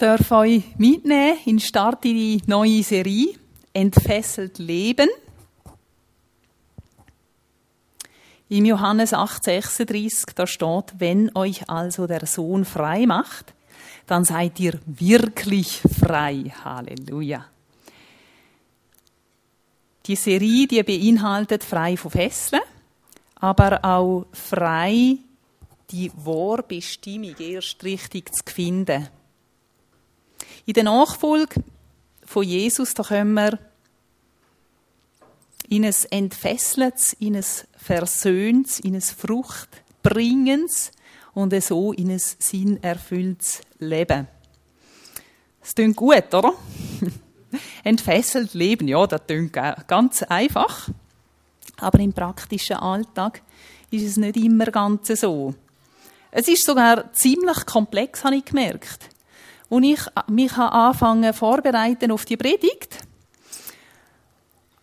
darf euch mitnehmen in den Start in die neue Serie Entfesselt Leben. Im Johannes 8,36 da steht, wenn euch also der Sohn frei macht, dann seid ihr wirklich frei. Halleluja. Die Serie, die beinhaltet frei von Fesseln, aber auch frei die wahre erst richtig zu finden. In der Nachfolge von Jesus, da können wir in ein Entfesseltes, in ein Versöhntes, in ein Fruchtbringendes und so in ein sinnerfülltes Leben. Das klingt gut, oder? Entfesselt leben, ja, das klingt ganz einfach. Aber im praktischen Alltag ist es nicht immer ganz so. Es ist sogar ziemlich komplex, habe ich gemerkt. Und ich mich anfangen vorbereiten auf die Predigt.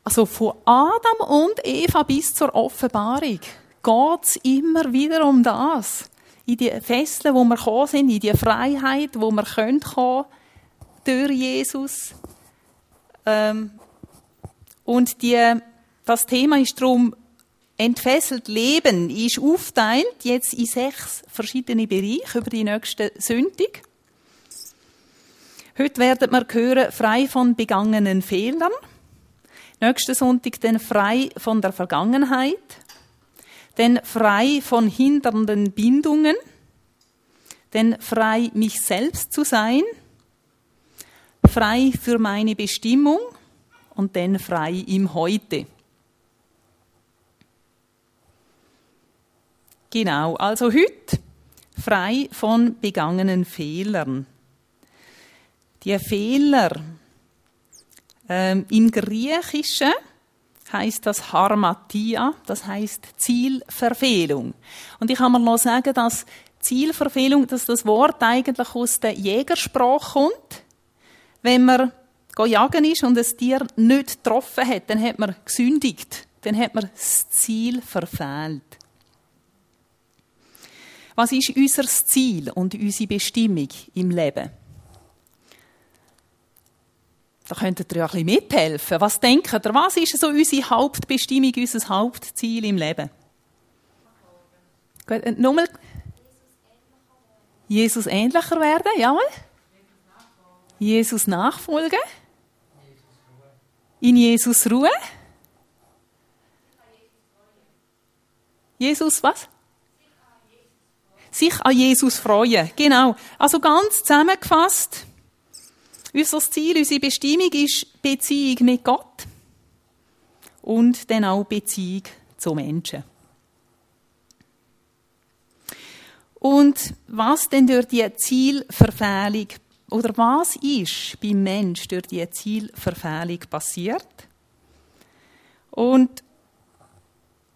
Also von Adam und Eva bis zur Offenbarung geht es immer wieder um das. In die Fesseln, wo wir gekommen sind, in die Freiheit, wo wir kommen können durch Jesus. Ähm, und die, das Thema ist darum, entfesselt Leben ist aufteilt jetzt in sechs verschiedene Bereiche über die nächste Sündig. Heute werden wir hören, frei von begangenen Fehlern. Nächsten Sonntag dann frei von der Vergangenheit. Dann frei von hindernden Bindungen. Dann frei, mich selbst zu sein. Frei für meine Bestimmung. Und dann frei im Heute. Genau, also heute frei von begangenen Fehlern. Die Fehler ähm, im Griechischen heißt das Harmatia, das heißt Zielverfehlung. Und ich kann mir noch sagen, dass Zielverfehlung, dass das Wort eigentlich aus der Jägersprache kommt. Wenn man jagen ist und das Tier nicht getroffen hat, dann hat man gesündigt, dann hat man das Ziel verfehlt. Was ist unser Ziel und unsere Bestimmung im Leben? Da könntet ihr ja ein bisschen mithelfen. Was denkt ihr? Was ist so unsere Hauptbestimmung, unser Hauptziel im Leben? Gut, nochmal. Jesus ähnlicher werden, jawohl. Jesus nachfolgen. In Jesus Ruhe. Jesus was? sich an Jesus freuen. Genau. Also ganz zusammengefasst, unser Ziel, unsere Bestimmung ist Beziehung mit Gott und dann auch Beziehung zu Menschen. Und was denn durch die Zielverfehlung oder was ist beim Mensch durch die Zielverfehlung passiert? Und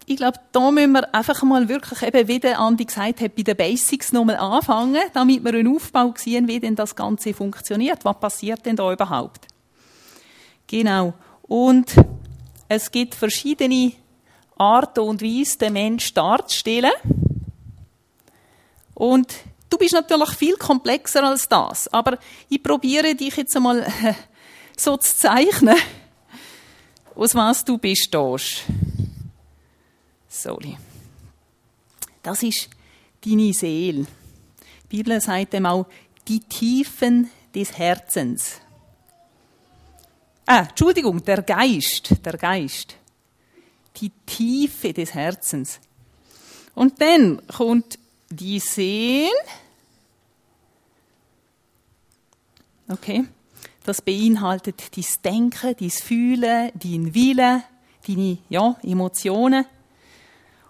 ich glaube, da müssen wir einfach mal wirklich eben, wie der Andi gesagt hat, bei den Basics nochmal anfangen, damit wir einen Aufbau sehen, wie denn das Ganze funktioniert. Was passiert denn da überhaupt? Genau. Und es gibt verschiedene Arten und Weisen, den Menschen darzustellen. Und du bist natürlich viel komplexer als das. Aber ich probiere dich jetzt einmal so zu zeichnen, aus was du bestehst. Sorry. Das ist deine Seele. Die Bibel sagt dem auch die Tiefen des Herzens. Ah, Entschuldigung, der Geist, der Geist. Die Tiefe des Herzens. Und dann kommt die Seele. Okay. Das beinhaltet dein Denken, dein Fühlen, dein Wille, deine ja, Emotionen.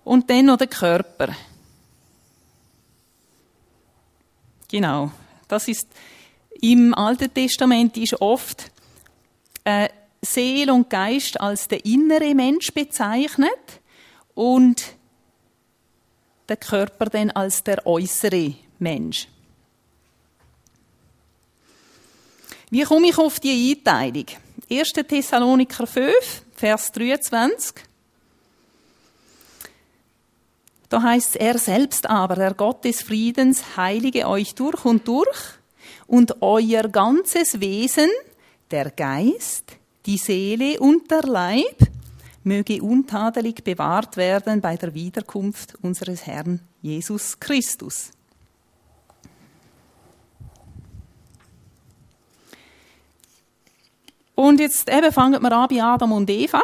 Und dann noch der Körper. Genau. Das ist, im Alten Testament ist oft äh, Seele und Geist als der innere Mensch bezeichnet und der Körper dann als der äußere Mensch. Wie komme ich auf die Einteilung? 1. Thessaloniker 5, Vers 23. Da heißt er selbst aber, der Gott des Friedens, heilige euch durch und durch, und euer ganzes Wesen, der Geist, die Seele und der Leib, möge untadelig bewahrt werden bei der Wiederkunft unseres Herrn Jesus Christus. Und jetzt eben fangen wir an bei Adam und Eva.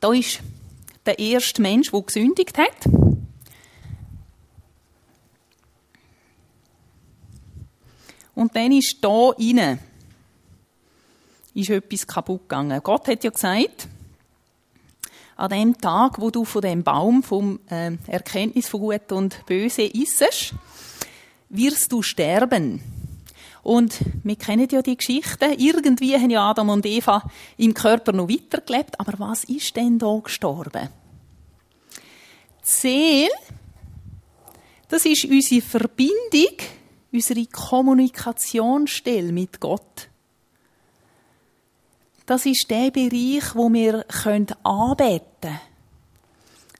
Da ist der erste Mensch, der gesündigt hat. Und dann ist da innen ist etwas kaputt gegangen. Gott hat ja gesagt, an dem Tag, wo du von dem Baum vom äh, Erkenntnis von Gut und Böse isst, wirst du sterben. Und wir kennen ja die Geschichte. Irgendwie haben ja Adam und Eva im Körper noch weitergelebt. Aber was ist denn da gestorben? Die Seele, das ist unsere Verbindung, unsere Kommunikationsstelle mit Gott. Das ist der Bereich, wo wir anbeten können.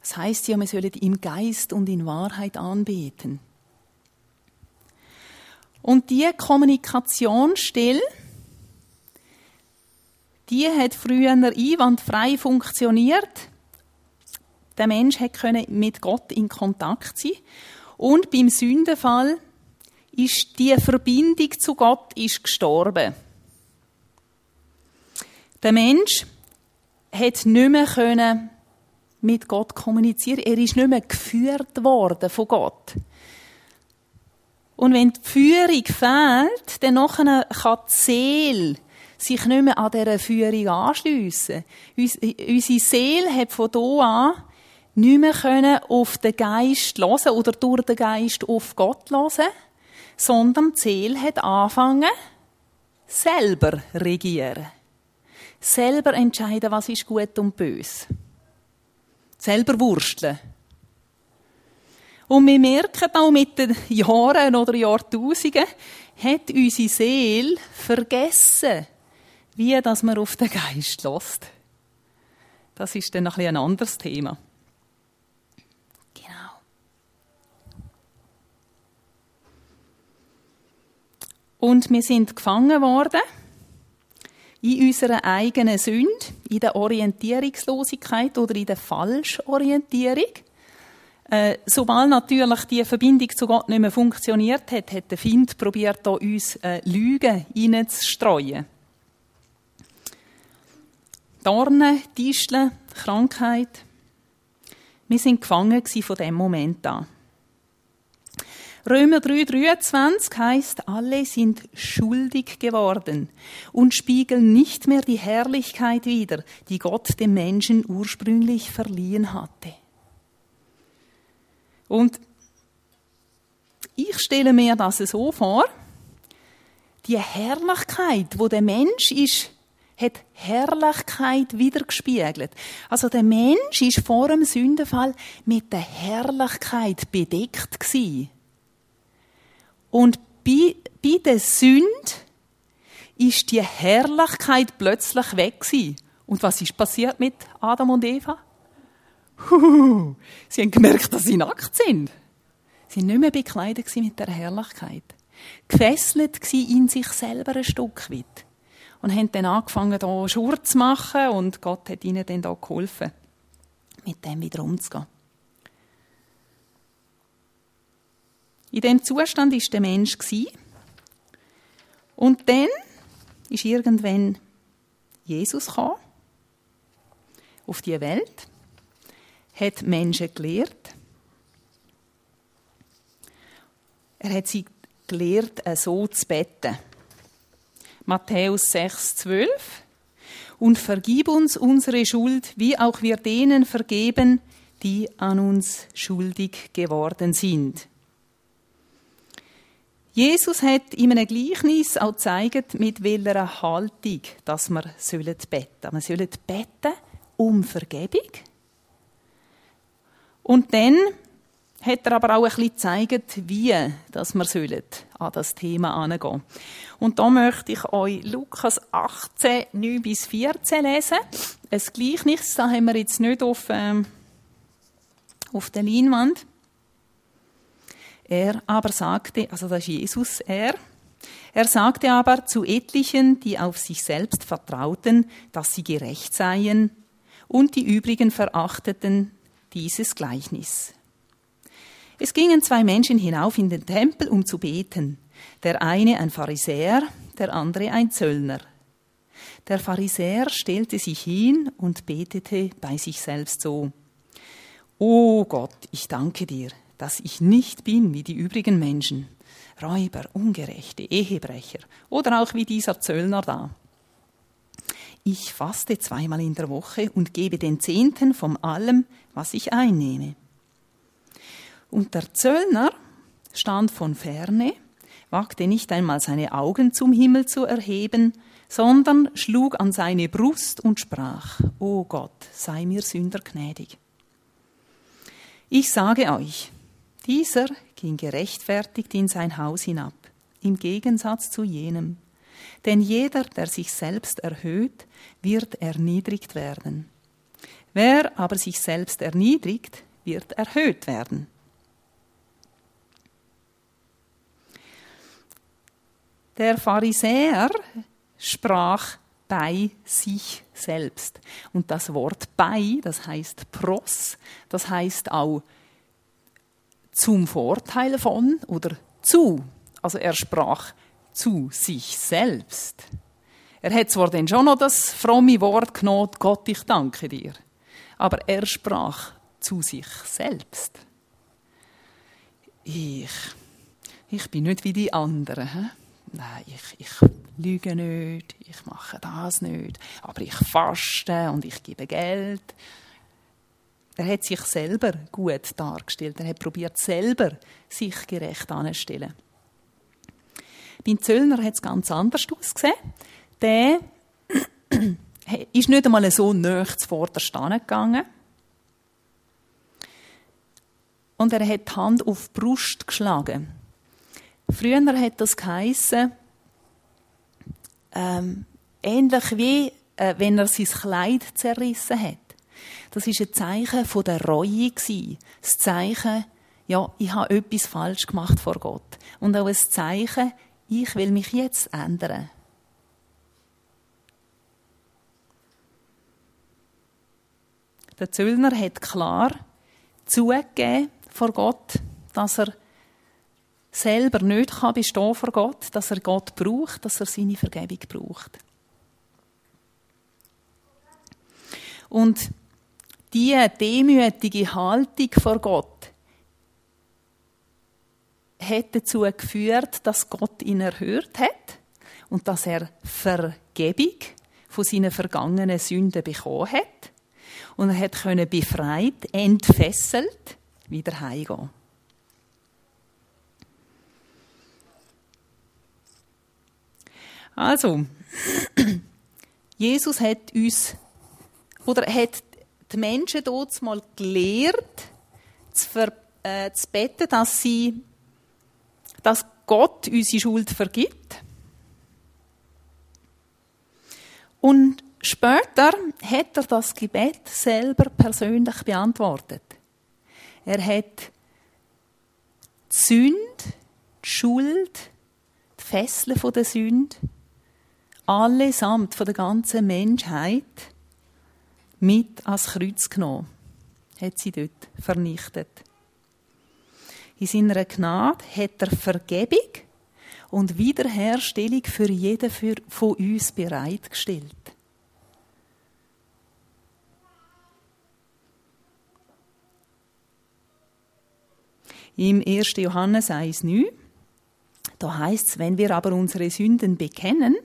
Das heißt ja, wir sollen im Geist und in Wahrheit anbeten. Und die Kommunikationsstelle, die hat früher einwandfrei funktioniert. Der Mensch konnte mit Gott in Kontakt sein. Und beim Sündenfall ist die Verbindung zu Gott ist gestorben. Der Mensch hat nicht mehr mit Gott kommunizieren. Er ist nicht mehr geführt worden von Gott. Und wenn die Führung fehlt, dann kann die Seele sich nicht mehr an dieser Führung anschliessen. Unsere Seele hat von hier an nicht mehr auf den Geist hören oder durch den Geist auf Gott hören, sondern die Seele hat angefangen, selber regieren. Selber entscheiden, was ist gut und böse. Selber wursteln. Und wir merken auch mit den Jahren oder Jahrtausenden, hat unsere Seele vergessen, wie dass man auf den Geist lässt. Das ist dann ein, ein anderes Thema. Genau. Und wir sind gefangen worden in unserer eigenen Sünde, in der Orientierungslosigkeit oder in der Falschorientierung. Äh, sobald natürlich die Verbindung zu Gott nicht mehr funktioniert hat, hat der Find probiert, da uns äh, Lügen hineinzustreuen. Dornen, Disteln, Krankheit. Wir sind gefangen von dem Moment an. Römer 3,23 heißt, alle sind schuldig geworden und spiegeln nicht mehr die Herrlichkeit wider, die Gott dem Menschen ursprünglich verliehen hatte. Und ich stelle mir das so vor, die Herrlichkeit, wo der Mensch ist, hat Herrlichkeit wiedergespiegelt. Also der Mensch ist vor dem Sündenfall mit der Herrlichkeit bedeckt gewesen. Und bei, bei der Sünde ist die Herrlichkeit plötzlich weg gewesen. Und was ist passiert mit Adam und Eva? Sie haben gemerkt, dass sie nackt sind. Sie waren nicht mehr bekleidet mit der Herrlichkeit. Gefesselt in sich selber ein Stück weit. Und haben dann angefangen, hier Schur zu machen und Gott hat ihnen dann da geholfen, mit dem wieder umzugehen. In dem Zustand ist der Mensch und dann ist irgendwann Jesus gekommen auf die Welt hat Menschen gelehrt. Er hat sie gelehrt, so zu beten. Matthäus 6, 12. Und vergib uns unsere Schuld, wie auch wir denen vergeben, die an uns schuldig geworden sind. Jesus hat in einem Gleichnis auch gezeigt, mit welcher Haltung dass wir beten sollen. Wir sollen beten um Vergebung und dann hat er aber auch ein bisschen gezeigt, wie dass wir an das Thema herangehen Und da möchte ich euch Lukas 18, 9 bis 14 lesen. Ein Gleichnis, das haben wir jetzt nicht auf, ähm, auf der Leinwand. Er aber sagte, also das ist Jesus, er, er sagte aber zu etlichen, die auf sich selbst vertrauten, dass sie gerecht seien, und die übrigen verachteten dieses Gleichnis. Es gingen zwei Menschen hinauf in den Tempel, um zu beten. Der eine ein Pharisäer, der andere ein Zöllner. Der Pharisäer stellte sich hin und betete bei sich selbst so. O Gott, ich danke dir, dass ich nicht bin wie die übrigen Menschen, Räuber, Ungerechte, Ehebrecher oder auch wie dieser Zöllner da. Ich faste zweimal in der Woche und gebe den Zehnten von allem, was ich einnehme. Und der Zöllner stand von ferne, wagte nicht einmal seine Augen zum Himmel zu erheben, sondern schlug an seine Brust und sprach, O Gott, sei mir Sünder gnädig. Ich sage euch, dieser ging gerechtfertigt in sein Haus hinab, im Gegensatz zu jenem. Denn jeder, der sich selbst erhöht, wird erniedrigt werden. Wer aber sich selbst erniedrigt, wird erhöht werden. Der Pharisäer sprach bei sich selbst. Und das Wort bei, das heißt pros, das heißt auch zum Vorteil von oder zu. Also er sprach zu sich selbst. Er hat zwar dann schon noch das fromme Wort genommen, Gott, ich danke dir. Aber er sprach zu sich selbst. Ich, ich bin nicht wie die anderen. He? Nein, ich, ich lüge nicht, ich mache das nicht, aber ich faste und ich gebe Geld. Er hat sich selber gut dargestellt. Er hat probiert selber sich gerecht anzustellen. Beim Zöllner hat es ganz anders ausgesehen. Der ist nicht einmal so nah zuvorderst gegangen. Und er hat die Hand auf die Brust geschlagen. Früher hat das geheissen, ähm, ähnlich wie äh, wenn er sein Kleid zerrissen hat. Das ist ein Zeichen von der Reue Das Zeichen, ja, ich habe etwas falsch gemacht vor Gott. Und auch ein Zeichen, ich will mich jetzt ändern. Der Zöllner hat klar zugegeben vor Gott, dass er selber nicht kann bestehen vor Gott, dass er Gott braucht, dass er seine Vergebung braucht. Und diese demütige Haltung vor Gott hat dazu geführt, dass Gott ihn erhört hat und dass er Vergebung von seinen vergangenen Sünden bekommen hat und er hat können befreit, entfesselt wieder heimgehen. Also, Jesus hat uns oder hat die Menschen dort mal gelehrt, zu, ver, äh, zu beten, dass sie, dass Gott unsere Schuld vergibt. Und später hat er das Gebet selber persönlich beantwortet. Er hat die Sünde, die Schuld, die Fesseln der Sünde, allesamt von der ganzen Menschheit mit ans Kreuz genommen, hat sie dort vernichtet. In seiner Gnade hat er Vergebung und Wiederherstellung für jeden von uns bereitgestellt. Im 1. Johannes 1,9, da heißt es, wenn wir aber unsere Sünden bekennen,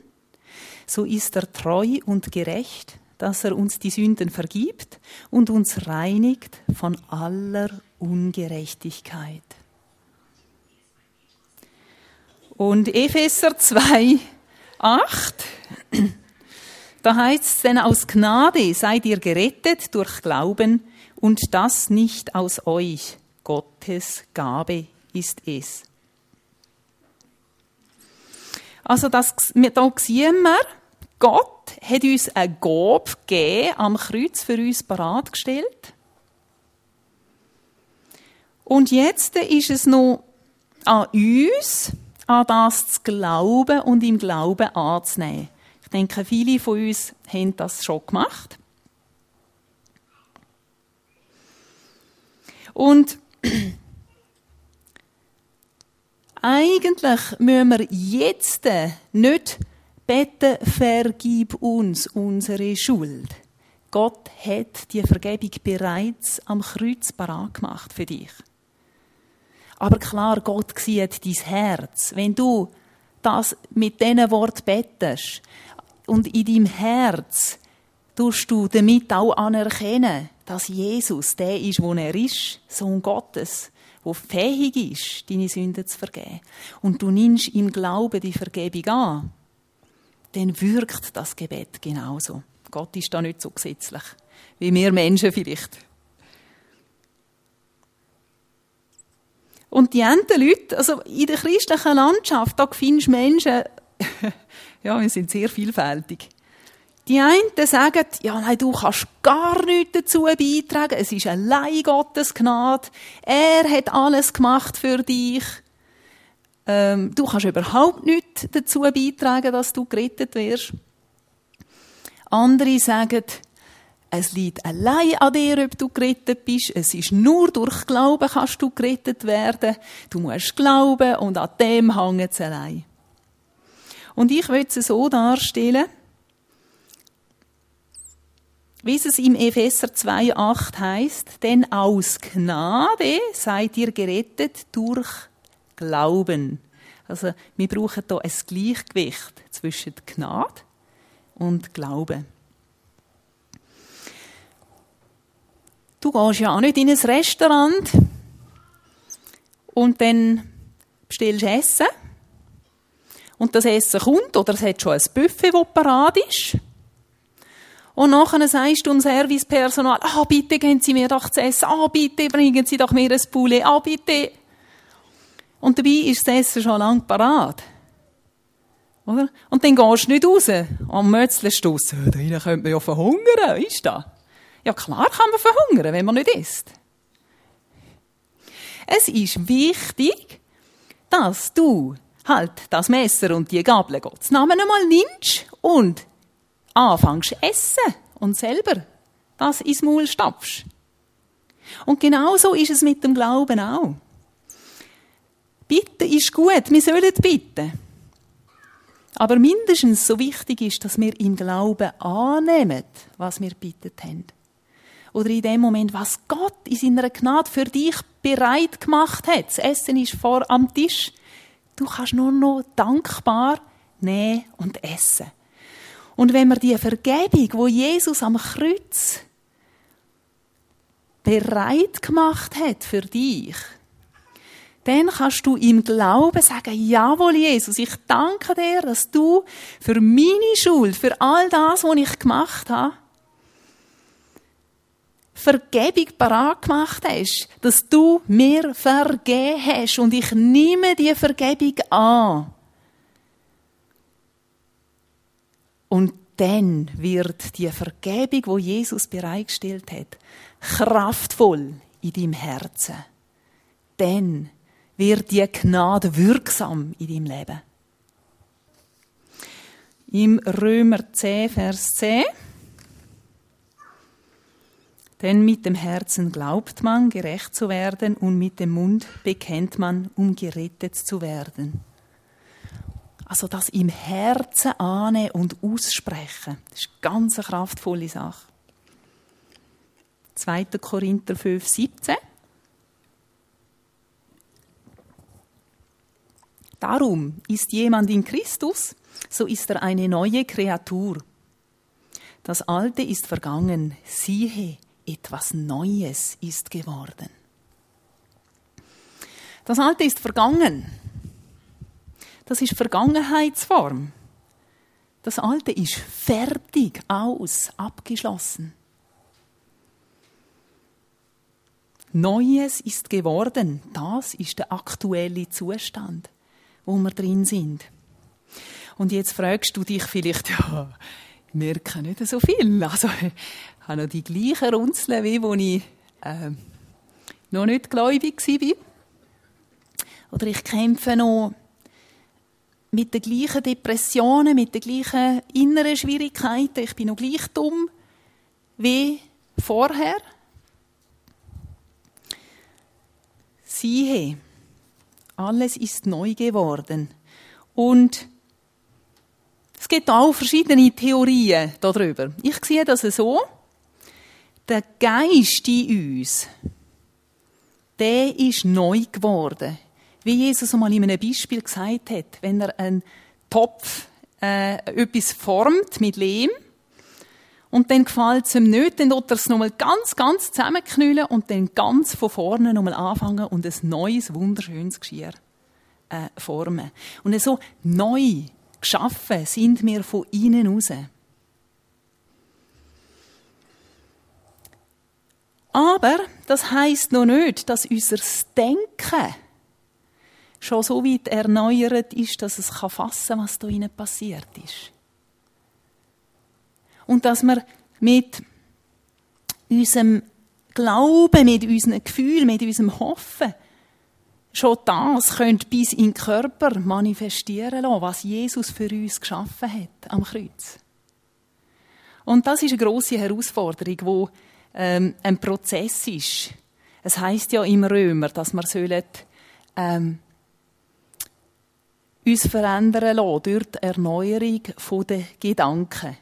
so ist er treu und gerecht, dass er uns die Sünden vergibt und uns reinigt von aller Ungerechtigkeit. Und Epheser 2, 8, da heißt es, denn aus Gnade seid ihr gerettet durch Glauben und das nicht aus euch. Gottes Gabe ist es. Also das, da sehen wir, Gott hat uns eine Gabe gegeben, am Kreuz für uns bereitgestellt. Und jetzt ist es noch an uns, an das zu glauben und im Glauben anzunehmen. Ich denke, viele von uns haben das schon gemacht. Und eigentlich müssen wir jetzt nicht beten, vergib uns unsere Schuld. Gott hat die Vergebung bereits am Kreuz parat gemacht für dich. Aber klar, Gott sieht dein Herz. Wenn du das mit diesen Wort bettest und in deinem Herz tust du damit auch anerkennen, dass Jesus der ist, wo er ist, Sohn Gottes, wo fähig ist, deine Sünden zu vergeben. Und du nimmst im Glauben die Vergebung an, dann wirkt das Gebet genauso. Gott ist da nicht so gesetzlich, wie wir Menschen vielleicht. Und die anderen Leute, also in der christlichen Landschaft, da findest du Menschen, ja, wir sind sehr vielfältig. Die einen sagen, ja, nein, du kannst gar nichts dazu beitragen. Es ist allein Gottes Gnade. Er hat alles gemacht für dich. Ähm, du kannst überhaupt nichts dazu beitragen, dass du gerettet wirst. Andere sagen, es liegt allein an dir, ob du gerettet bist. Es ist nur durch Glauben kannst du gerettet werden. Du musst glauben und an dem hängt es allein. Und ich will es so darstellen, wie es im Epheser 2,8 heißt, denn aus Gnade seid ihr gerettet durch Glauben. Also, wir brauchen hier ein Gleichgewicht zwischen Gnade und Glauben. Du gehst ja auch nicht in ein Restaurant und dann bestellst du Essen. Und das Essen kommt, oder es hat schon ein Buffet, das parat ist. Und nachher sagst du dem Servicepersonal, ah, bitte geben Sie mir doch zu essen, ah, bitte bringen Sie doch mir ein Poulet, ah, bitte. Und dabei ist das Essen schon lang parat. Oder? Und dann gehst du nicht raus. Am Mötzle stoss, da drinnen könnte man ja verhungern, ist das? Ja, klar kann man verhungern, wenn man nicht isst. Es ist wichtig, dass du halt das Messer und die Gabel Gottes Namen einmal nimmst und anfängst essen und selber das ins Maul stapfst. Und genauso ist es mit dem Glauben auch. Bitten ist gut, wir sollen bitten. Aber mindestens so wichtig ist, dass wir im Glauben annehmen, was wir bittet haben. Oder in dem Moment, was Gott in seiner Gnade für dich bereit gemacht hat. Das Essen ist vor am Tisch. Du kannst nur noch dankbar nehmen und essen. Und wenn wir die Vergebung, wo Jesus am Kreuz bereit gemacht hat für dich, dann kannst du im Glauben sagen, jawohl, Jesus, ich danke dir, dass du für meine Schuld, für all das, was ich gemacht habe, Vergebung parat gemacht hast, dass du mir vergeben hast und ich nehme die Vergebung an. Und dann wird die Vergebung, wo Jesus bereitgestellt hat, kraftvoll in deinem Herzen. Dann wird die Gnade wirksam in deinem Leben. Im Römer 10, Vers 10. Denn mit dem Herzen glaubt man, gerecht zu werden, und mit dem Mund bekennt man, um gerettet zu werden. Also das im Herzen ahnen und aussprechen, das ist eine ganz kraftvolle Sache. 2. Korinther 5, 17. Darum ist jemand in Christus, so ist er eine neue Kreatur. Das Alte ist vergangen, siehe, etwas Neues ist geworden. Das Alte ist vergangen. Das ist Vergangenheitsform. Das Alte ist fertig, aus, abgeschlossen. Neues ist geworden. Das ist der aktuelle Zustand wo wir drin sind. Und jetzt fragst du dich vielleicht, ja, merke nicht so viel. Also, ich habe noch die gleichen Runzeln, wie als ich äh, noch nicht gläubig war. Oder ich kämpfe noch mit den gleichen Depressionen, mit den gleichen inneren Schwierigkeiten. Ich bin noch gleich dumm wie vorher. Siehe, alles ist neu geworden. Und es gibt auch verschiedene Theorien darüber. Ich sehe das so. Der Geist in uns, der ist neu geworden. Wie Jesus einmal in einem Beispiel gesagt hat, wenn er einen Topf äh, etwas formt mit Lehm und dann gefällt es ihm nicht, dann tut er es nochmal ganz, ganz zusammenknüllen und dann ganz von vorne nochmal anfangen und ein neues, wunderschönes Geschirr äh, formen. Und so neu geschaffen sind wir von innen raus. Aber das heißt noch nicht, dass unser Denken schon so weit erneuert ist, dass es fassen kann, was da innen passiert ist. Und dass wir mit unserem Glauben, mit unserem Gefühl, mit unserem Hoffen schon das könnte bis in den Körper manifestieren lassen, was Jesus für uns geschaffen hat am Kreuz. Und das ist eine große Herausforderung, wo ähm, ein Prozess ist. Es heißt ja im Römer, dass wir sollen, ähm, uns verändern lassen durch die Erneuerung der Gedanken.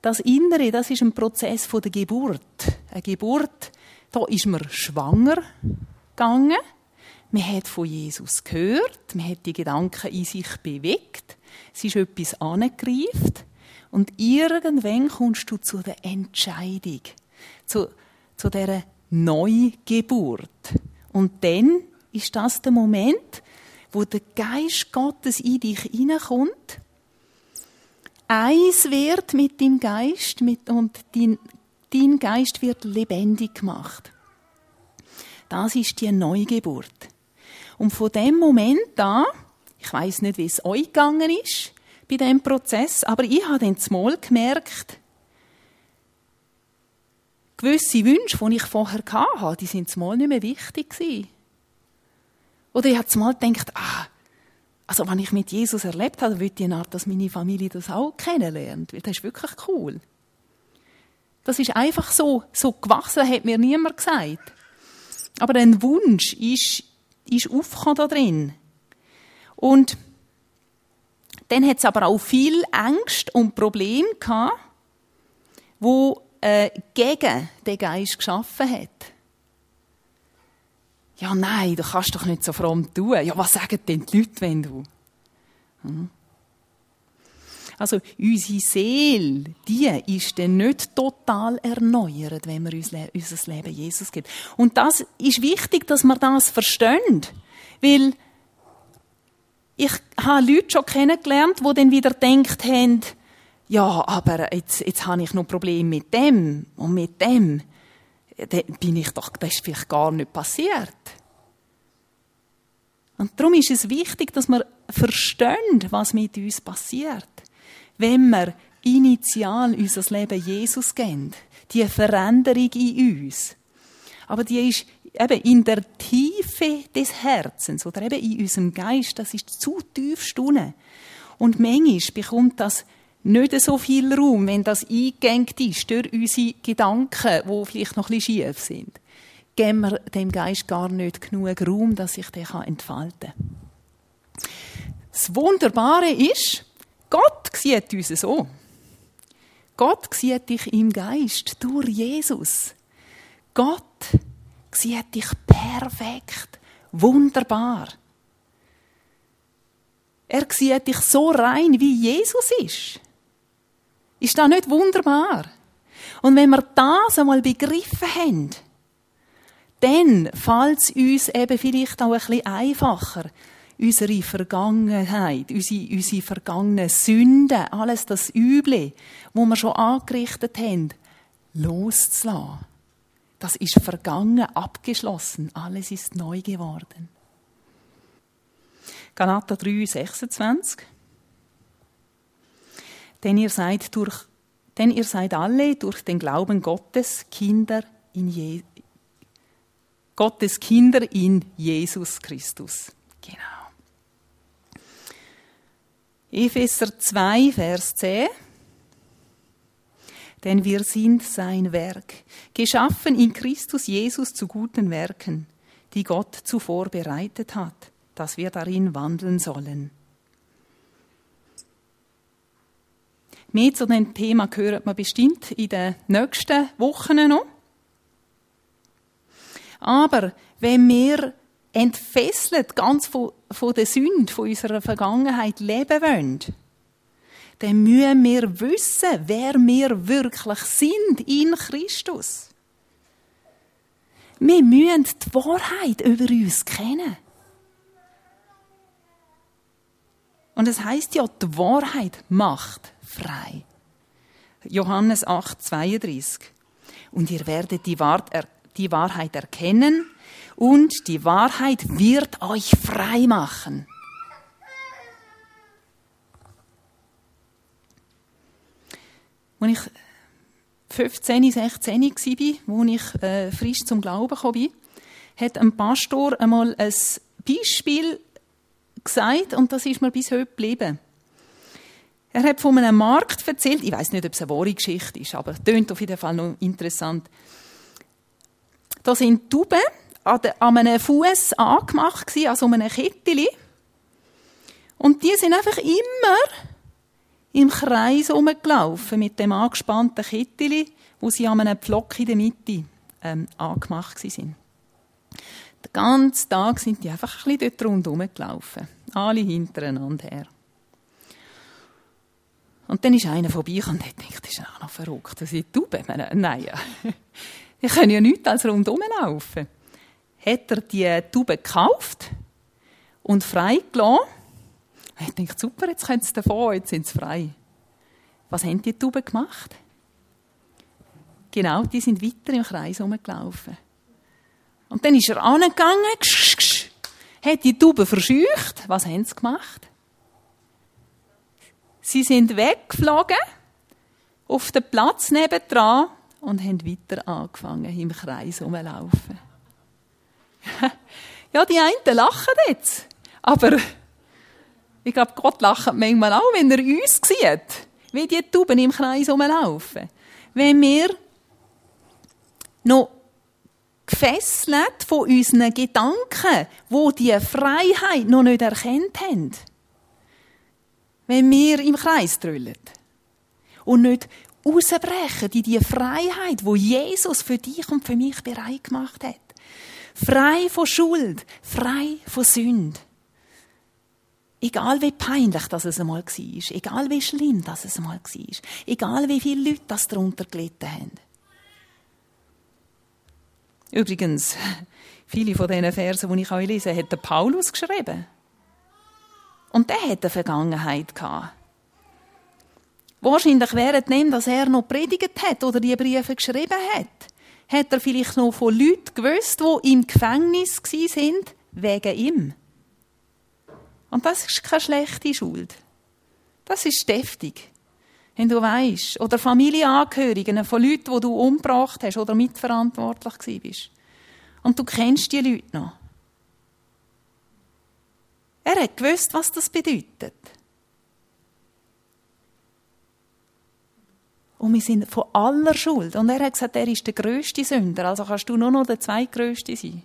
Das Innere, das ist ein Prozess der Geburt. Eine Geburt, da ist man schwanger gegangen man hat von Jesus gehört, man hat die Gedanken in sich bewegt, es ist etwas angegriffen und irgendwann kommst du zu der Entscheidung, zu, zu dieser Neugeburt. Und dann ist das der Moment, wo der Geist Gottes in dich hineinkommt, eins wird mit dem Geist mit, und dein, dein Geist wird lebendig gemacht. Das ist die Neugeburt. Und von dem Moment an, ich weiß nicht, wie es euch gegangen ist bei dem Prozess, aber ich habe dann zumal gemerkt, gewisse Wünsche, die ich vorher hatte, die sind zumal nicht mehr wichtig gewesen. Oder ich habe zumal gedacht, ah, also wenn ich mit Jesus erlebt habe, würde ich Art, dass meine Familie das auch kennenlernt. Das ist wirklich cool. Das ist einfach so, so gewachsen, hat mir niemand gesagt. Aber ein Wunsch ist ist aufgekommen da drin. Und dann hat es aber auch viel Angst und Probleme gehabt, wo äh, gegen den Geist geschaffen hat. Ja, nein, du kannst doch nicht so fromm tun. Ja, was sagen denn die Leute, wenn du? Hm. Also, unsere Seele, die ist dann nicht total erneuert, wenn wir uns unser Leben Jesus gibt. Und das ist wichtig, dass wir das verstehen. Weil ich habe Leute schon kennengelernt, die dann wieder gedacht haben, ja, aber jetzt, jetzt habe ich noch Probleme mit dem und mit dem. Dann bin ich doch, das ist vielleicht gar nicht passiert. Und darum ist es wichtig, dass wir verstehen, was mit uns passiert wenn wir initial unser Leben Jesus geben. Die Veränderung in uns. Aber die ist eben in der Tiefe des Herzens oder eben in unserem Geist, das ist zu tief unten. Und manchmal bekommt das nicht so viel Raum, wenn das eingegangen ist durch unsere Gedanken, die vielleicht noch ein bisschen schief sind. Geben wir dem Geist gar nicht genug Raum, dass sich der entfalten kann. Das Wunderbare ist, Gott sieht uns so. Gott sieht dich im Geist durch Jesus. Gott sieht dich perfekt, wunderbar. Er sieht dich so rein, wie Jesus ist. Ist das nicht wunderbar? Und wenn wir das einmal begriffen haben, dann fällt es uns eben vielleicht auch ein bisschen einfacher, unsere Vergangenheit, unsere, unsere vergangenen Sünden, alles das Üble, wo wir schon angerichtet haben, loszulassen. Das ist vergangen, abgeschlossen. Alles ist neu geworden. Galater 3, 26. Denn ihr seid durch, denn ihr seid alle durch den Glauben Gottes Kinder in Je Gottes Kinder in Jesus Christus. Genau. Epheser 2, Vers 10. Denn wir sind sein Werk, geschaffen in Christus Jesus zu guten Werken, die Gott zuvor bereitet hat, dass wir darin wandeln sollen. Mehr zu dem Thema hören wir bestimmt in den nächsten Wochen noch. Aber wenn wir entfesselt ganz von, von der Sünde, von unserer Vergangenheit leben wollen, dann müssen wir wissen, wer wir wirklich sind in Christus. Wir müssen die Wahrheit über uns kennen. Und es heißt ja, die Wahrheit macht frei. Johannes 8, 32. Und ihr werdet die Wahrheit erkennen und die Wahrheit wird euch frei machen. Als ich 15, 16 war, als ich äh, frisch zum Glauben kam, hat ein Pastor einmal ein Beispiel gesagt und das ist mir bis heute geblieben. Er hat von einem Markt erzählt, ich weiß nicht, ob es eine wahre Geschichte ist, aber es tönt auf jeden Fall noch interessant. Da sind Tauben an, einem Fuß angemacht, also um eine Kette. Und die sind einfach immer im Kreis herumgelaufen mit dem angespannten Kettchen, wo sie an einem Pflock in der Mitte ähm, angemacht sind. Den ganzen Tag sind die einfach ein bisschen dort rundherum gelaufen. Alle hintereinander her. Und dann ist einer vorbei und hat gedacht, das ist auch noch verrückt. Das sind Tauben. Nein, ja. Die können ja nichts als rundherum laufen. Hat er die Taube gekauft und freigelassen ich denke, super, jetzt können sie davon, jetzt sind sie frei. Was haben die Tauben gemacht? Genau, die sind weiter im Kreis herumgelaufen. Und dann ist er angegangen, hat die Tauben verscheucht. Was haben sie gemacht? Sie sind weggeflogen auf den Platz nebendran und haben weiter angefangen, im Kreis herumzulaufen. ja, die einen lachen jetzt, aber ich glaube, Gott lacht manchmal auch, wenn er uns sieht, wie die Tauben im Kreis rumlaufen. Wenn wir noch gefesselt von unseren Gedanken, wo die Freiheit noch nicht erkennt haben. Wenn wir im Kreis trüllen und nicht ausbrechen in die Freiheit, wo Jesus für dich und für mich bereit gemacht hat. Frei von Schuld, frei von Sünde. Egal wie peinlich das es einmal war, egal wie schlimm das es einmal war, egal wie viele Leute das darunter gelitten haben. Übrigens, viele von diesen Versen, die ich euch lese, hat der Paulus geschrieben. Und der hat eine Vergangenheit. Wahrscheinlich während dem, dass er noch predigt hat oder die Briefe geschrieben hat, hat er vielleicht noch von Leuten gewusst, die im Gefängnis sind wegen ihm. Und das ist keine schlechte Schuld. Das ist deftig. Wenn du weißt, oder Familienangehörigen von Leuten, die du umgebracht hast oder mitverantwortlich bist. Und du kennst die Leute noch. Er hat gewusst, was das bedeutet. Und wir sind von aller Schuld. Und er hat gesagt, er ist der grösste Sünder. Also kannst du nur noch der zweitgrößte sein.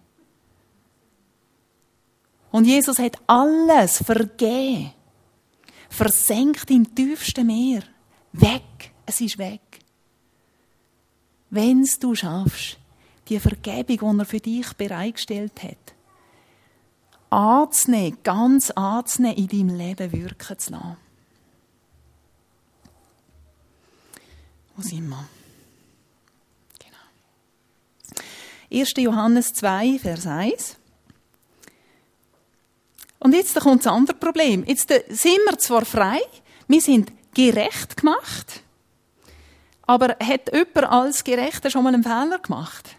Und Jesus hat alles vergeben. Versenkt im tiefsten Meer. Weg. Es ist weg. Wenn du schaffst, die Vergebung, die er für dich bereitgestellt hat, anzunehmen, ganz anzunehmen, in deinem Leben wirken zu lassen. Wo sind wir? Genau. 1. Johannes 2, Vers 1. Und jetzt kommt das andere Problem. Jetzt äh, sind wir zwar frei, wir sind gerecht gemacht, aber hat jemand als Gerechter schon mal einen Fehler gemacht?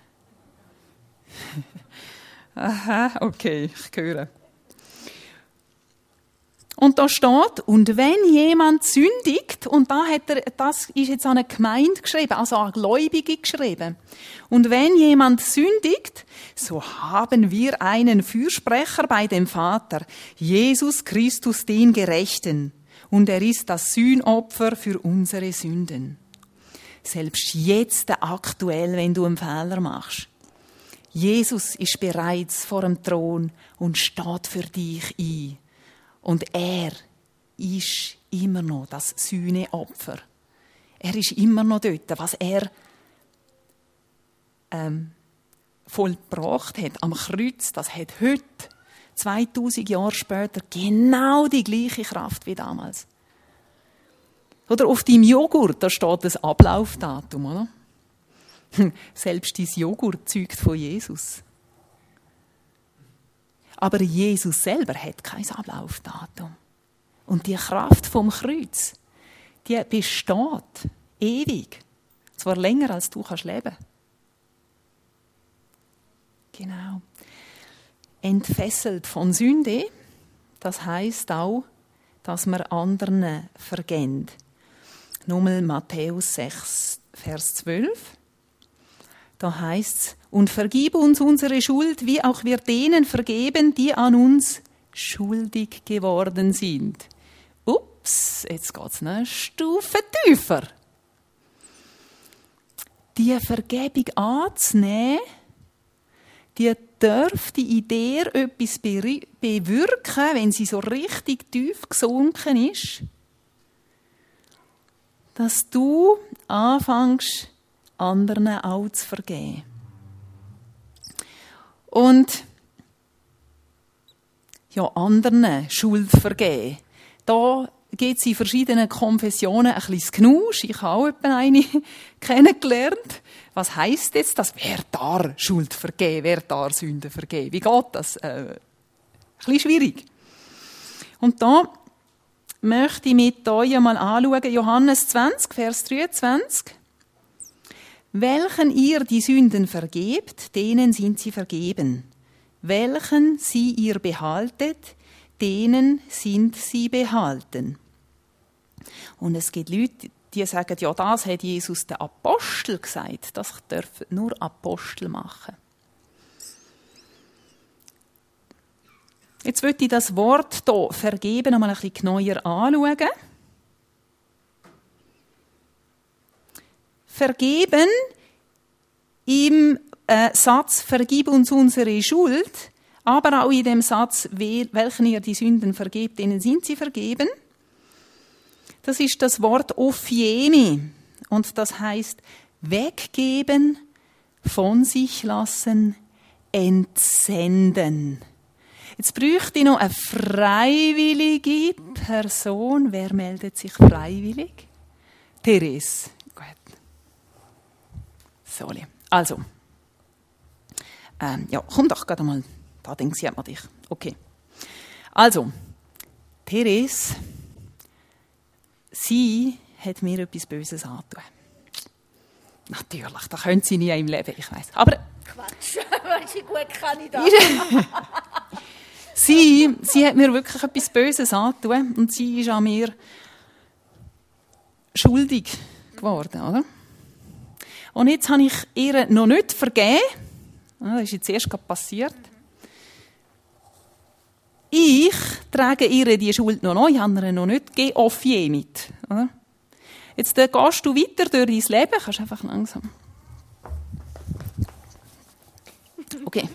Aha, okay, ich höre. Und da steht, und wenn jemand sündigt, und da hat er, das ist jetzt an eine Gemeinde geschrieben, also an Gläubige geschrieben. Und wenn jemand sündigt, so haben wir einen Fürsprecher bei dem Vater, Jesus Christus, den Gerechten. Und er ist das Sühnopfer für unsere Sünden. Selbst jetzt aktuell, wenn du einen Fehler machst. Jesus ist bereits vor dem Thron und steht für dich ein. Und er ist immer noch das Sühneopfer. Er ist immer noch dort, was er ähm, vollbracht hat am Kreuz. Das hat heute, 2000 Jahre später, genau die gleiche Kraft wie damals. Oder auf deinem Joghurt, da steht das Ablaufdatum, oder? Selbst dein Joghurt zeugt von Jesus. Aber Jesus selber hat kein Ablaufdatum. Und die Kraft vom Kreuz, die besteht ewig. Zwar länger, als du kannst leben. Genau. Entfesselt von Sünde, das heißt auch, dass man anderen vergend. Nochmal Matthäus 6, Vers 12. Da heißt's, und vergib uns unsere Schuld, wie auch wir denen vergeben, die an uns schuldig geworden sind. Ups, jetzt geht's eine Stufe tiefer. Die Vergebung anzunehmen, die dürfte in dir etwas bewirken, wenn sie so richtig tief gesunken ist, dass du anfängst, anderen auch zu vergeben. Und ja, anderen Schuld vergeben. Da gibt es in verschiedenen Konfessionen ein bisschen Knusch. Ich habe auch eine kennengelernt. Was heisst jetzt das? Wer da Schuld vergeben? Wer da Sünden vergeben? Wie geht das? Äh, ein bisschen schwierig. Und da möchte ich mit euch einmal anschauen, Johannes 20, Vers 23. Welchen ihr die Sünden vergebt, denen sind sie vergeben. Welchen sie ihr behaltet, denen sind sie behalten. Und es gibt Leute, die sagen, ja, das hat Jesus der Apostel gesagt. Das dürfen nur Apostel machen. Jetzt möchte ich das Wort hier vergeben einmal ein bisschen genauer anschauen. Vergeben im äh, Satz Vergib uns unsere Schuld, aber auch in dem Satz Welchen ihr die Sünden vergebt, denen sind sie vergeben. Das ist das Wort Ophiemi und das heißt weggeben, von sich lassen, entsenden. Jetzt bräuchte ich noch eine freiwillige Person. Wer meldet sich freiwillig? Therese. Soli. Also, ähm, ja, komm doch gerade mal, da denkt sieht man dich. Okay. Also, Therese, sie hat mir etwas Böses angetan. Natürlich, das könnte sie nie im Leben, ich weiß. Aber Quatsch, du, gut kann ich das. sie, sie hat mir wirklich etwas Böses angetan und sie ist an mir schuldig geworden, oder? Und jetzt habe ich ihr noch nicht vergeben. Das ist jetzt erst passiert. Ich trage ihr die Schuld noch noch, ich habe ihr noch nicht gegeben, offier mit. Jetzt äh, gehst du weiter durch dein Leben, kannst einfach langsam. Okay.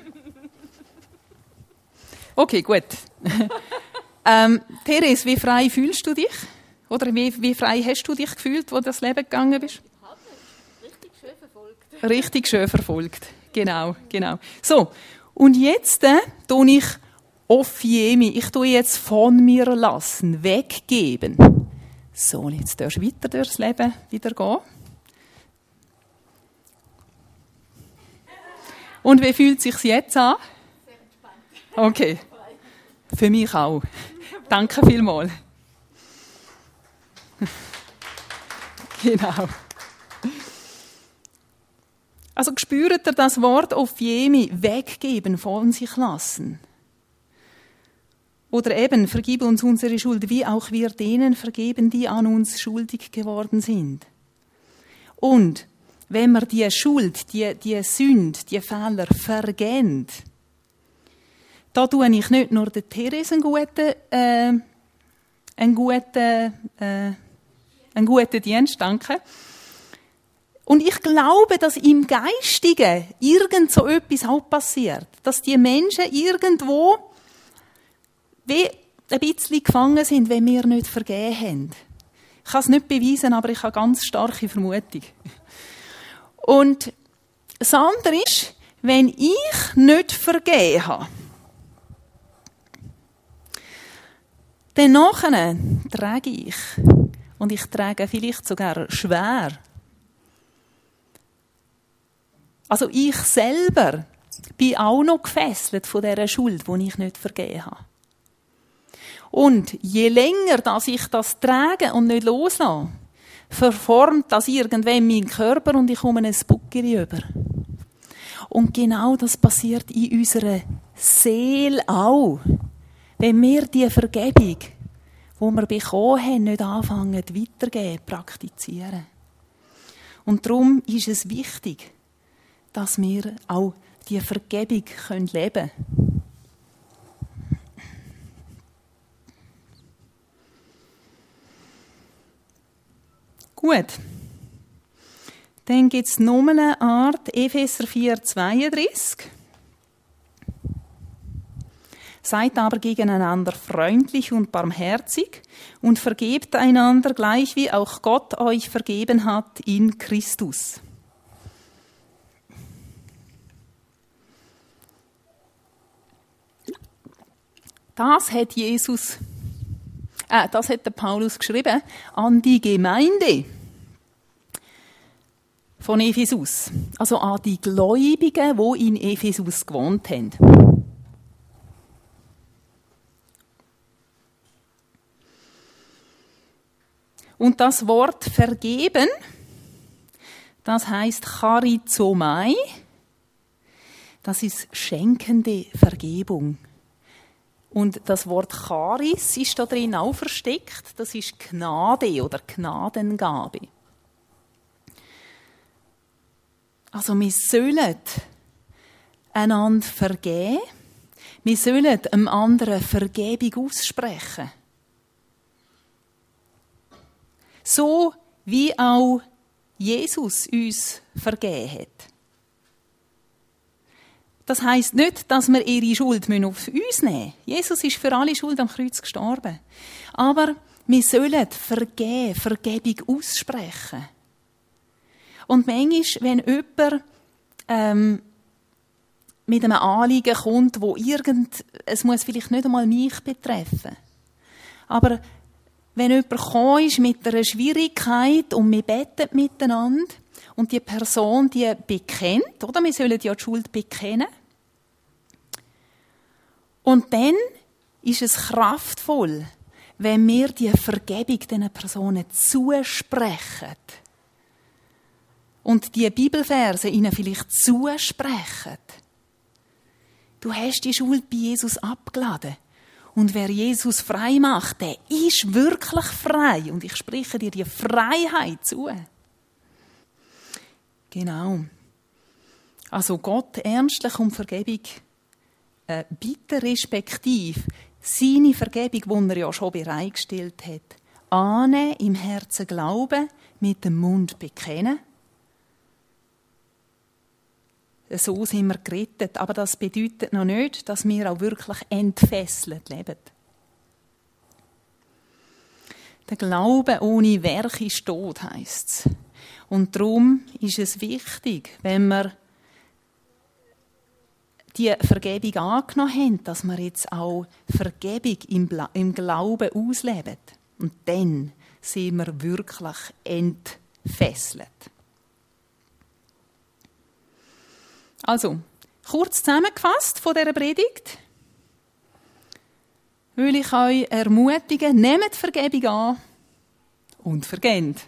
Okay, gut. ähm, Therese, wie frei fühlst du dich? Oder wie, wie frei hast du dich gefühlt, wo du das Leben gegangen bist? Richtig schön verfolgt. Genau, genau. So, und jetzt äh, tue ich Offiemi, ich tue jetzt von mir lassen, weggeben. So, jetzt darfst du weiter durchs Leben wieder gehen. Und wie fühlt es sich jetzt an? Sehr entspannt. Okay. Für mich auch. Danke vielmals. genau. Also spürt ihr das Wort auf Jemi, weggeben, von sich lassen? Oder eben, vergib uns unsere Schuld, wie auch wir denen vergeben, die an uns schuldig geworden sind. Und wenn man die Schuld, die, die Sünde, die Fehler vergeht, da tue ich nicht nur der Therese einen guten, äh, einen guten, äh, einen guten Dienst, danke. Und ich glaube, dass im Geistigen irgend so etwas auch passiert. Dass die Menschen irgendwo wie ein bisschen gefangen sind, wenn wir nicht vergeben haben. Ich kann es nicht beweisen, aber ich habe ganz starke Vermutung. Und das andere ist, wenn ich nicht vergeben habe, dann nachher trage ich, und ich trage vielleicht sogar schwer, also ich selber bin auch noch gefesselt von dieser Schuld, die ich nicht vergeben habe. Und je länger dass ich das trage und nicht loslasse, verformt das irgendwann meinen Körper und ich komme ein Buckeri über. Und genau das passiert in unserer Seele auch. Wenn wir die Vergebung, die wir bekommen haben, nicht anfangen weitergeben, praktizieren. Und darum ist es wichtig, dass wir auch die Vergebung leben können. Gut. Dann gibt es noch eine Art, Epheser 4, 32. Seid aber gegeneinander freundlich und barmherzig und vergebt einander gleich wie auch Gott euch vergeben hat in Christus. Das hat Jesus äh, das hat der Paulus geschrieben, an die Gemeinde von Ephesus. Also an die Gläubigen, die in Ephesus gewohnt haben. Und das Wort vergeben, das heißt charizomai, das ist schenkende Vergebung. Und das Wort Charis ist da drin auch versteckt. Das ist Gnade oder Gnadengabe. Also wir sollen einander vergeben. Wir sollen einem anderen Vergebung aussprechen. So wie auch Jesus uns vergeben hat. Das heißt nicht, dass wir ihre Schuld auf uns nehmen müssen. Jesus ist für alle Schuld am Kreuz gestorben. Aber wir sollen vergeben, Vergebung aussprechen. Und manchmal, wenn jemand ähm, mit einem Anliegen kommt, wo irgend, es muss vielleicht nicht einmal mich betreffen, aber wenn jemand ist mit einer Schwierigkeit und wir beten miteinander und die Person die bekennt, oder? Wir sollen ja die Schuld bekennen. Und dann ist es kraftvoll, wenn wir die Vergebung diesen Personen zusprechen. Und die Bibelverse ihnen vielleicht zusprechen. Du hast die Schuld bei Jesus abgeladen. Und wer Jesus frei macht, der ist wirklich frei. Und ich spreche dir die Freiheit zu. Genau. Also Gott ernstlich um Vergebung äh, bitte respektiv seine Vergebung, die er ja schon bereitgestellt hat, annehmen, im Herzen glauben, mit dem Mund bekennen. So sind wir gerettet. Aber das bedeutet noch nicht, dass wir auch wirklich entfesselt leben. Der Glaube ohne Werk ist tot, heisst es. Und darum ist es wichtig, wenn wir die Vergebung angenommen haben, dass wir jetzt auch Vergebung im, im Glauben ausleben. Und dann sind wir wirklich entfesselt. Also, kurz zusammengefasst von dieser Predigt, will ich euch ermutigen, nehmt Vergebung an und vergebt.